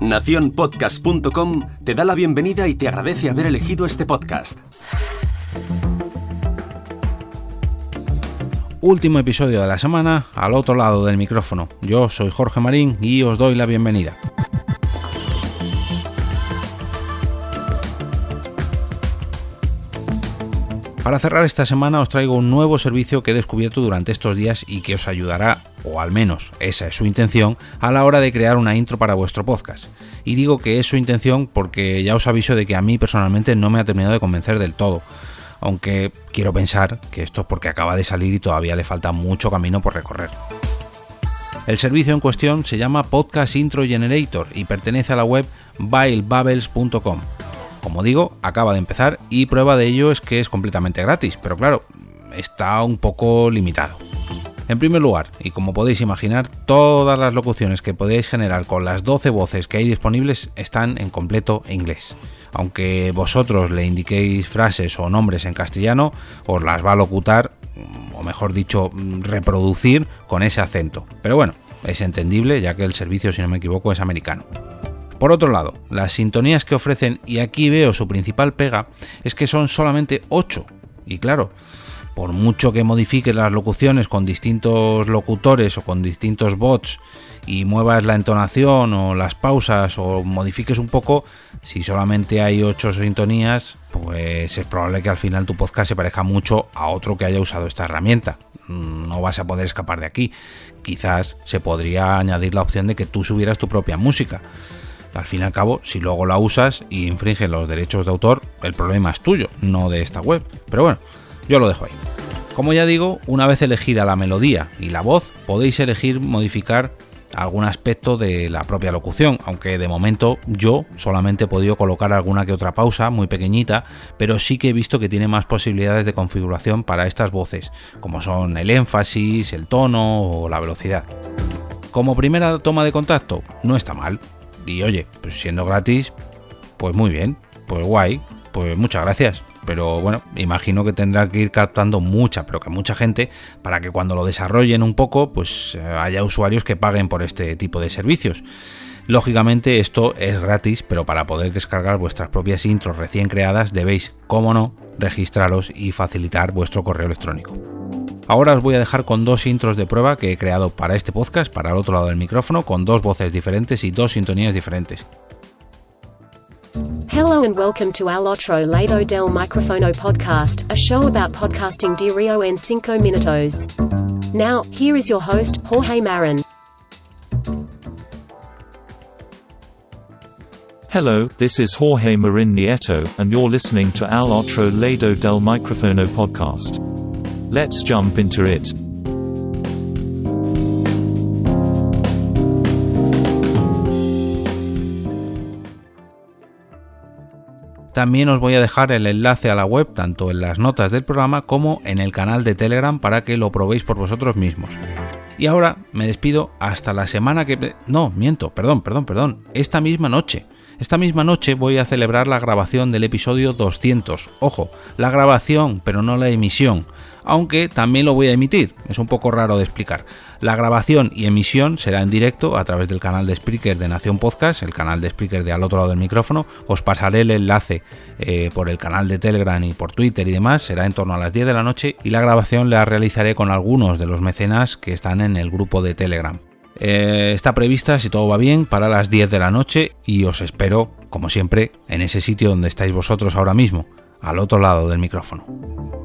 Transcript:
Naciónpodcast.com te da la bienvenida y te agradece haber elegido este podcast. Último episodio de la semana al otro lado del micrófono. Yo soy Jorge Marín y os doy la bienvenida. Para cerrar esta semana os traigo un nuevo servicio que he descubierto durante estos días y que os ayudará, o al menos esa es su intención, a la hora de crear una intro para vuestro podcast. Y digo que es su intención porque ya os aviso de que a mí personalmente no me ha terminado de convencer del todo. Aunque quiero pensar que esto es porque acaba de salir y todavía le falta mucho camino por recorrer. El servicio en cuestión se llama Podcast Intro Generator y pertenece a la web bilebubbles.com. Como digo, acaba de empezar y prueba de ello es que es completamente gratis, pero claro, está un poco limitado. En primer lugar, y como podéis imaginar, todas las locuciones que podéis generar con las 12 voces que hay disponibles están en completo inglés. Aunque vosotros le indiquéis frases o nombres en castellano, os las va a locutar, o mejor dicho, reproducir con ese acento. Pero bueno, es entendible ya que el servicio, si no me equivoco, es americano. Por otro lado, las sintonías que ofrecen, y aquí veo su principal pega, es que son solamente 8. Y claro, por mucho que modifiques las locuciones con distintos locutores o con distintos bots y muevas la entonación o las pausas o modifiques un poco, si solamente hay 8 sintonías, pues es probable que al final tu podcast se parezca mucho a otro que haya usado esta herramienta. No vas a poder escapar de aquí. Quizás se podría añadir la opción de que tú subieras tu propia música al fin y al cabo, si luego la usas y infringe los derechos de autor, el problema es tuyo, no de esta web. Pero bueno, yo lo dejo ahí. Como ya digo, una vez elegida la melodía y la voz, podéis elegir modificar algún aspecto de la propia locución, aunque de momento yo solamente he podido colocar alguna que otra pausa muy pequeñita, pero sí que he visto que tiene más posibilidades de configuración para estas voces, como son el énfasis, el tono o la velocidad. Como primera toma de contacto, no está mal, y oye, pues siendo gratis, pues muy bien, pues guay, pues muchas gracias. Pero bueno, imagino que tendrá que ir captando mucha, pero que mucha gente para que cuando lo desarrollen un poco, pues eh, haya usuarios que paguen por este tipo de servicios. Lógicamente esto es gratis, pero para poder descargar vuestras propias intros recién creadas debéis, como no, registraros y facilitar vuestro correo electrónico. Ahora os voy a dejar con dos intros de prueba que he creado para este podcast, para el otro lado del micrófono, con dos voces diferentes y dos sintonías diferentes. Hello and welcome to our otro lado del microfono podcast, a show about podcasting diario en cinco minutos. Now, here is your host, Jorge Marin. Hello, this is Jorge Marin Nieto, and you're listening to Al Otro Lado del Microfono podcast. Let's jump into it. También os voy a dejar el enlace a la web tanto en las notas del programa como en el canal de Telegram para que lo probéis por vosotros mismos. Y ahora me despido hasta la semana que... No, miento, perdón, perdón, perdón. Esta misma noche. Esta misma noche voy a celebrar la grabación del episodio 200. Ojo, la grabación, pero no la emisión aunque también lo voy a emitir. Es un poco raro de explicar. La grabación y emisión será en directo a través del canal de Spreaker de Nación Podcast, el canal de Spreaker de al otro lado del micrófono. Os pasaré el enlace eh, por el canal de Telegram y por Twitter y demás. Será en torno a las 10 de la noche y la grabación la realizaré con algunos de los mecenas que están en el grupo de Telegram. Eh, está prevista, si todo va bien, para las 10 de la noche y os espero, como siempre, en ese sitio donde estáis vosotros ahora mismo, al otro lado del micrófono.